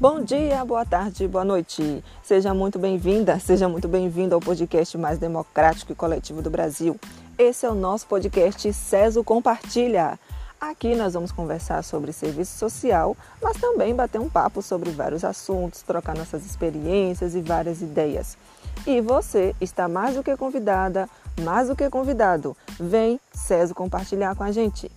Bom dia, boa tarde, boa noite. Seja muito bem-vinda, seja muito bem-vindo ao podcast mais democrático e coletivo do Brasil. Esse é o nosso podcast CESO Compartilha. Aqui nós vamos conversar sobre serviço social, mas também bater um papo sobre vários assuntos, trocar nossas experiências e várias ideias. E você está mais do que convidada, mais do que convidado. Vem, CESO, compartilhar com a gente.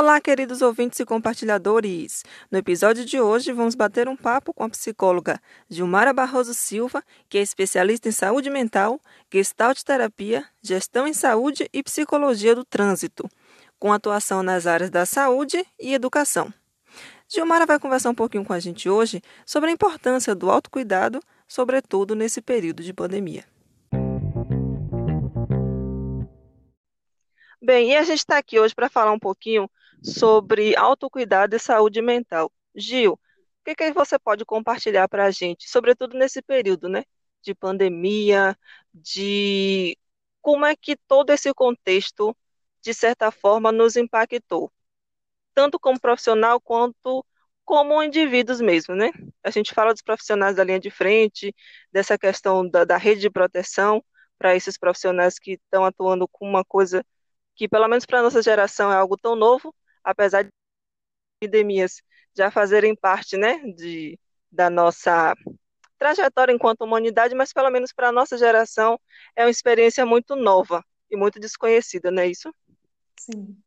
Olá, queridos ouvintes e compartilhadores! No episódio de hoje, vamos bater um papo com a psicóloga Gilmara Barroso Silva, que é especialista em saúde mental, gestalt terapia, gestão em saúde e psicologia do trânsito, com atuação nas áreas da saúde e educação. Gilmara vai conversar um pouquinho com a gente hoje sobre a importância do autocuidado, sobretudo nesse período de pandemia. Bem, e a gente está aqui hoje para falar um pouquinho sobre autocuidado e saúde mental. Gil, o que, que você pode compartilhar para a gente, sobretudo nesse período, né, de pandemia, de como é que todo esse contexto, de certa forma, nos impactou, tanto como profissional quanto como indivíduos mesmo, né? A gente fala dos profissionais da linha de frente, dessa questão da, da rede de proteção para esses profissionais que estão atuando com uma coisa que, pelo menos para nossa geração, é algo tão novo, apesar de epidemias já fazerem parte né, de, da nossa trajetória enquanto humanidade, mas pelo menos para a nossa geração é uma experiência muito nova e muito desconhecida, não é isso? Sim.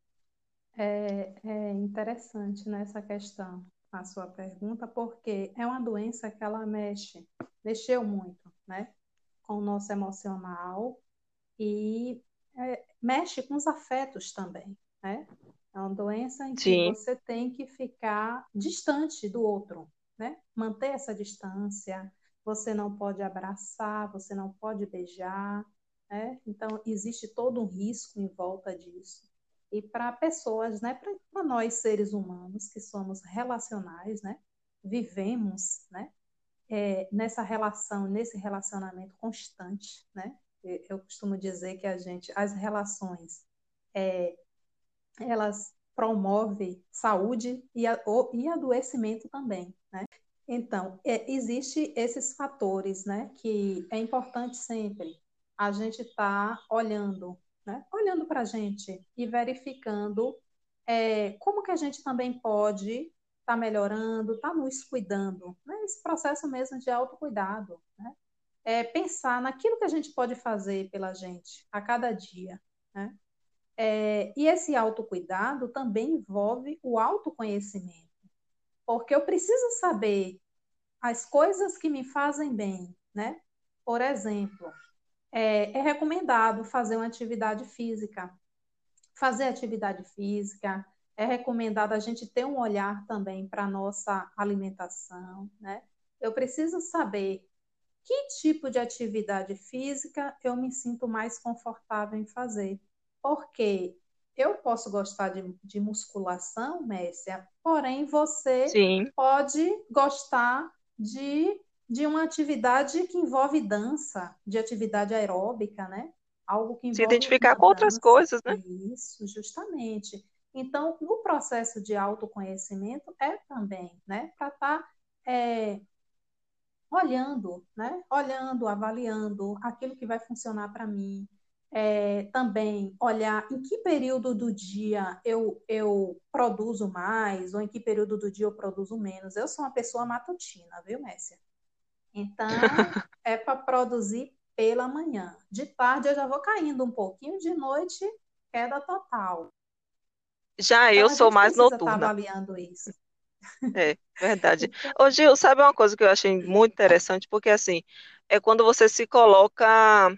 É, é interessante nessa né, questão, a sua pergunta, porque é uma doença que ela mexe, mexeu muito, né, com o nosso emocional e é, mexe com os afetos também, né? É uma doença em que Sim. você tem que ficar distante do outro, né? Manter essa distância. Você não pode abraçar, você não pode beijar, né? Então existe todo um risco em volta disso. E para pessoas, né? Para nós seres humanos que somos relacionais, né? Vivemos, né? É, nessa relação, nesse relacionamento constante, né? Eu costumo dizer que a gente, as relações é, elas promovem saúde e, a, o, e adoecimento também, né? Então, é, existe esses fatores, né, que é importante sempre a gente estar tá olhando, né, olhando para a gente e verificando é, como que a gente também pode estar tá melhorando, estar tá nos cuidando, né, esse processo mesmo de autocuidado, né, é pensar naquilo que a gente pode fazer pela gente a cada dia, né, é, e esse autocuidado também envolve o autoconhecimento, porque eu preciso saber as coisas que me fazem bem, né? Por exemplo, é, é recomendado fazer uma atividade física. Fazer atividade física, é recomendado a gente ter um olhar também para a nossa alimentação, né? Eu preciso saber que tipo de atividade física eu me sinto mais confortável em fazer. Porque eu posso gostar de, de musculação, Mércia, porém você Sim. pode gostar de, de uma atividade que envolve dança, de atividade aeróbica, né? Algo que envolve. Se identificar com outras coisas, né? Isso, justamente. Então, no processo de autoconhecimento é também, né? Para estar tá, é, olhando, né? Olhando, avaliando aquilo que vai funcionar para mim, é, também olhar em que período do dia eu, eu produzo mais ou em que período do dia eu produzo menos. Eu sou uma pessoa matutina, viu, Messia? Então, é para produzir pela manhã. De tarde eu já vou caindo um pouquinho, de noite, queda total. Já então, eu sou mais noturna. Estar avaliando isso. É, verdade. Ô, Gil, sabe uma coisa que eu achei muito interessante? Porque, assim, é quando você se coloca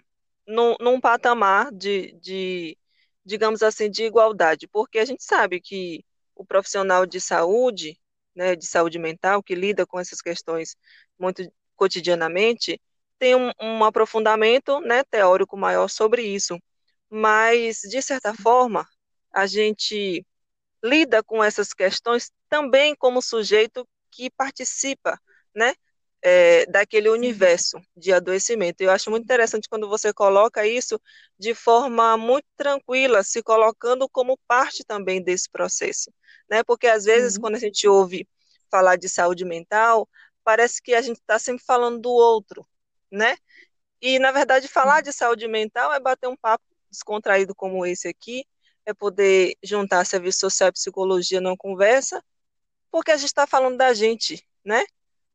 num, num patamar de, de, digamos assim, de igualdade, porque a gente sabe que o profissional de saúde, né, de saúde mental, que lida com essas questões muito cotidianamente, tem um, um aprofundamento né, teórico maior sobre isso. Mas, de certa forma, a gente lida com essas questões também como sujeito que participa, né, é, daquele universo de adoecimento. Eu acho muito interessante quando você coloca isso de forma muito tranquila, se colocando como parte também desse processo, né? Porque às vezes sim, quando a gente ouve falar de saúde mental, parece que a gente está sempre falando do outro, né? E na verdade falar de saúde mental é bater um papo descontraído como esse aqui, é poder juntar serviço social e psicologia numa conversa, porque a gente está falando da gente, né?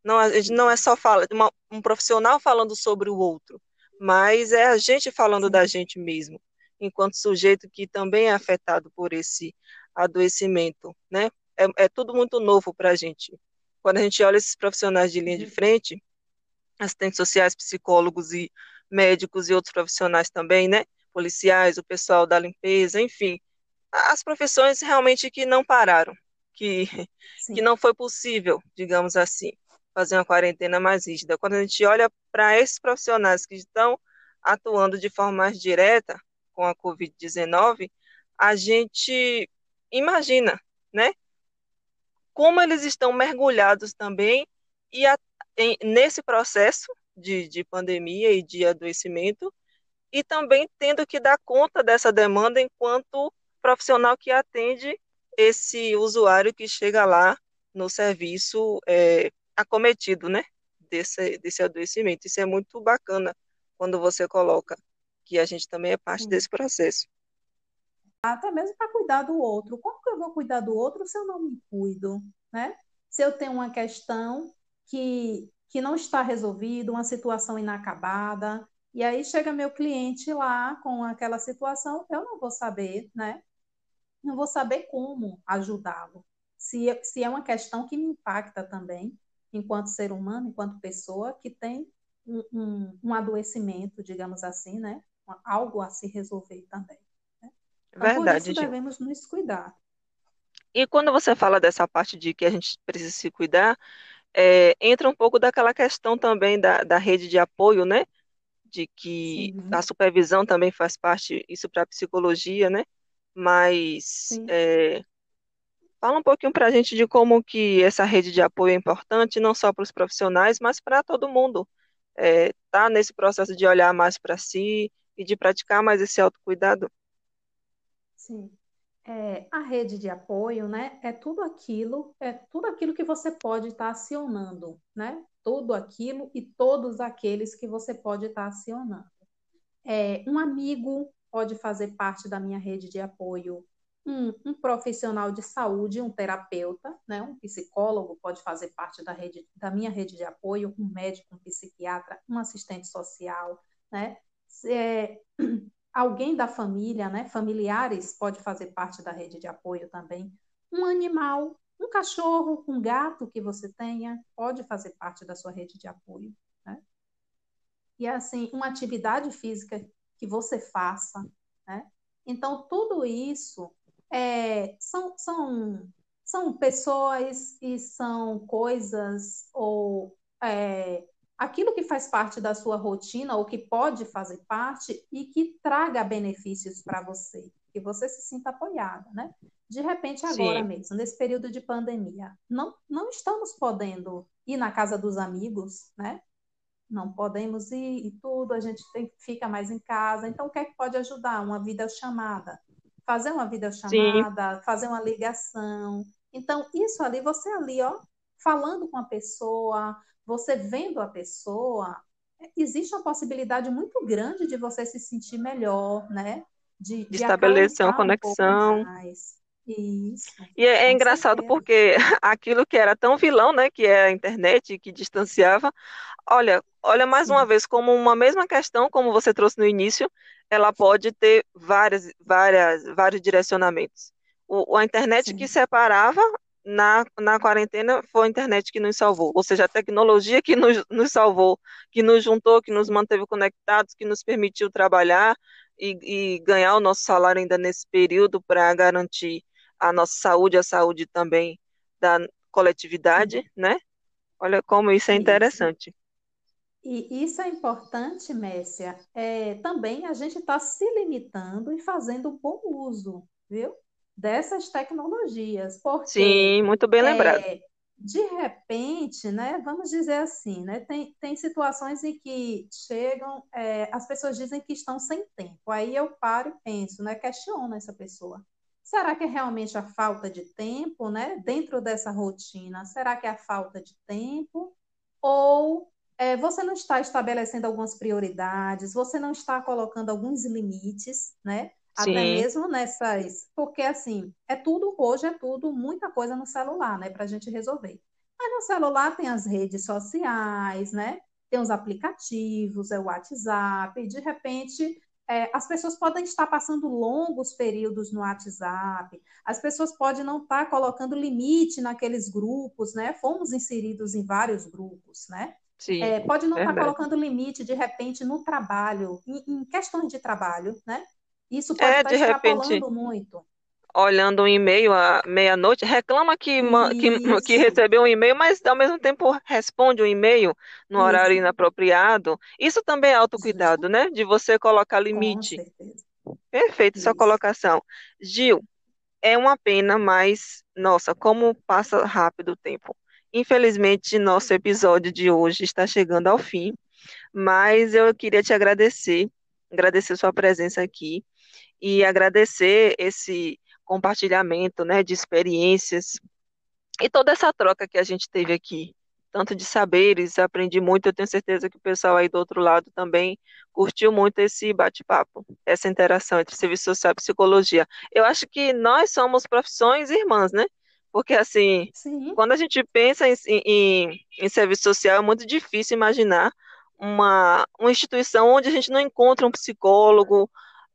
Não, a gente não é só fala, uma, um profissional falando sobre o outro, mas é a gente falando da gente mesmo, enquanto sujeito que também é afetado por esse adoecimento, né? É, é tudo muito novo para a gente. Quando a gente olha esses profissionais de linha de de- frente, assistentes sociais, psicólogos e médicos e outros profissionais também, né? Policiais, o pessoal da limpeza, enfim, as profissões realmente que não pararam, que, que não foi possível, digamos assim, fazer uma quarentena mais rígida. Quando a gente olha para esses profissionais que estão atuando de forma mais direta com a Covid-19, a gente imagina, né, como eles estão mergulhados também e a, em, nesse processo de, de pandemia e de adoecimento, e também tendo que dar conta dessa demanda enquanto profissional que atende esse usuário que chega lá no serviço é, acometido, né, desse, desse adoecimento. Isso é muito bacana quando você coloca que a gente também é parte desse processo. Até mesmo para cuidar do outro. Como que eu vou cuidar do outro se eu não me cuido, né? Se eu tenho uma questão que, que não está resolvida, uma situação inacabada, e aí chega meu cliente lá com aquela situação, eu não vou saber, né? Não vou saber como ajudá-lo. Se, se é uma questão que me impacta também, enquanto ser humano, enquanto pessoa que tem um, um, um adoecimento, digamos assim, né? Algo a se resolver também. né? Então, por Verdade, isso Gil. devemos nos cuidar. E quando você fala dessa parte de que a gente precisa se cuidar, é, entra um pouco daquela questão também da, da rede de apoio, né? De que a Sim, supervisão também faz parte, isso para a psicologia, né? Mas é, fala um pouquinho para a gente de como que essa rede de apoio é importante, não só para os profissionais, mas para todo mundo. É, tá nesse processo de olhar mais para si e de praticar mais esse autocuidado. sim. É, a rede de apoio, né, é tudo aquilo, é tudo aquilo que você pode estar acionando, né? Tudo aquilo e todos aqueles que você pode estar acionando. É, um amigo pode fazer parte da minha rede de apoio, um, um profissional de saúde, um terapeuta, né, um psicólogo pode fazer parte da, rede, da minha rede de apoio, um médico, um psiquiatra, um assistente social, né? É, alguém da família, né, familiares pode fazer parte da rede de apoio também. Um animal, um cachorro, um gato que você tenha, pode fazer parte da sua rede de apoio. Né? e assim uma atividade física que você faça, né? Então tudo isso é, são, são são pessoas e são coisas ou é, aquilo que faz parte da sua rotina ou que pode fazer parte e que traga benefícios para você, que você se sinta apoiada, né? De repente, agora Sim, mesmo, nesse período de pandemia, não, não estamos podendo ir na casa dos amigos, né? Não podemos ir e tudo, a gente tem, fica mais em casa. Então, o que é que pode ajudar? Uma videochamada. Fazer uma sim, videochamada, fazer uma ligação. Então, isso ali, você ali, ó, falando com a pessoa, você vendo a pessoa, existe uma possibilidade muito grande de você se sentir melhor, né? De, de estabelecer uma um conexão. mais. Isso, E é, é engraçado certeza. porque aquilo que era tão vilão, né, que é a internet, que distanciava, olha, olha mais uma Sim, vez como uma mesma questão, como você trouxe no início, ela pode ter várias, várias, vários direcionamentos. O, a internet que sim, separava na, na quarentena foi a internet que nos salvou, ou seja, a tecnologia que nos, nos salvou, que nos juntou, que nos manteve conectados, que nos permitiu trabalhar e, e ganhar o nosso salário ainda nesse período para garantir a nossa saúde, a saúde também da coletividade, né? Olha como isso é Isso. interessante. E isso é importante, Messia, é, também a gente está se limitando e fazendo bom uso, viu? Dessas tecnologias, porque Sim, muito bem lembrado. de repente, né, vamos dizer assim, né, tem, tem situações em que chegam, é, as pessoas dizem que estão sem tempo. Aí eu paro e penso, né, questiono essa pessoa. Será que é realmente a falta de tempo, né, dentro dessa rotina? Será que é a falta de tempo? Ou é, você não está estabelecendo algumas prioridades? Você não está colocando alguns limites, né? Sim. Até mesmo nessas. Porque, assim, é tudo, hoje é tudo, muita coisa no celular, né, para a gente resolver. Mas no celular tem as redes sociais, né? Tem os aplicativos, é o WhatsApp, e de repente é, as pessoas podem estar passando longos períodos no WhatsApp, as pessoas podem não estar colocando limite naqueles grupos, né? Fomos inseridos em vários grupos, né? Sim, é, pode não estar colocando limite de repente no trabalho, em, em questões de trabalho, né? Isso pode é, estar de repente, muito. Olhando um e-mail à meia-noite, reclama que, que, que, recebeu um e-mail, mas ao mesmo tempo responde um e-mail no Isso. horário inapropriado. Isso também é autocuidado, né? De você colocar limite. Perfeito, Isso. sua colocação. Gil, é uma pena, mas, nossa, como passa rápido o tempo. Infelizmente, nosso episódio de hoje está chegando ao fim, mas eu queria te agradecer, agradecer sua presença aqui e agradecer esse compartilhamento, né, de experiências e toda essa troca que a gente teve aqui, tanto de saberes, aprendi muito, eu tenho certeza que o pessoal aí do outro lado também curtiu muito esse bate-papo, essa interação entre serviço social e psicologia. Eu acho que nós somos profissões irmãs, né? Porque, assim, Sim. quando a gente pensa em, em, em serviço social, é muito difícil imaginar uma, uma instituição onde a gente não encontra um psicólogo,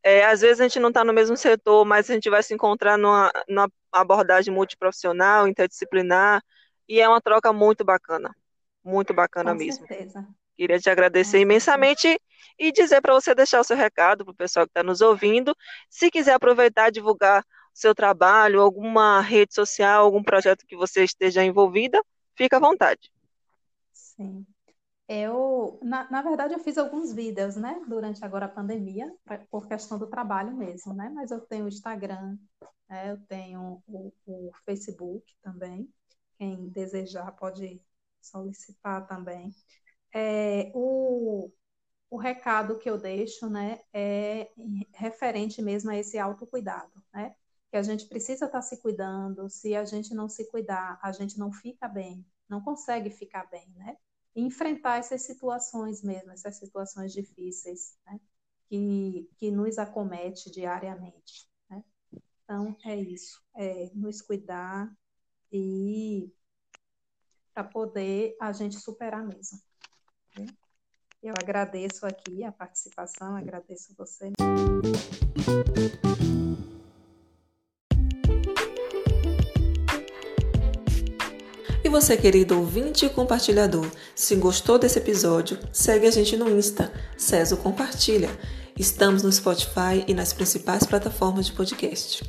é, às vezes a gente não está no mesmo setor, mas a gente vai se encontrar numa, numa abordagem multiprofissional, interdisciplinar, e é uma troca muito bacana, muito bacana Com mesmo. Certeza. Queria te agradecer imensamente e dizer para você deixar o seu recado para o pessoal que está nos ouvindo. Se quiser aproveitar e divulgar seu trabalho, alguma rede social, algum projeto que você esteja envolvida, fica à vontade. Sim. Eu, na, na verdade, eu fiz alguns vídeos, né, durante agora a pandemia, por questão do trabalho mesmo, né, mas eu tenho o Instagram, né, eu tenho o, o Facebook também, quem desejar pode solicitar também. É, o, o recado que eu deixo, né, é referente mesmo a esse autocuidado, né, que a gente precisa estar se cuidando, se a gente não se cuidar, a gente não fica bem, não consegue ficar bem, né, enfrentar essas situações mesmo, essas situações difíceis, né? que, que nos acomete diariamente. Né? Então, é isso, é nos cuidar e para poder a gente superar mesmo. Né? Eu agradeço aqui a participação, agradeço você. E você, querido ouvinte e compartilhador, se gostou desse episódio, segue a gente no Insta, Ceso Compartilha. Estamos no Spotify e nas principais plataformas de podcast.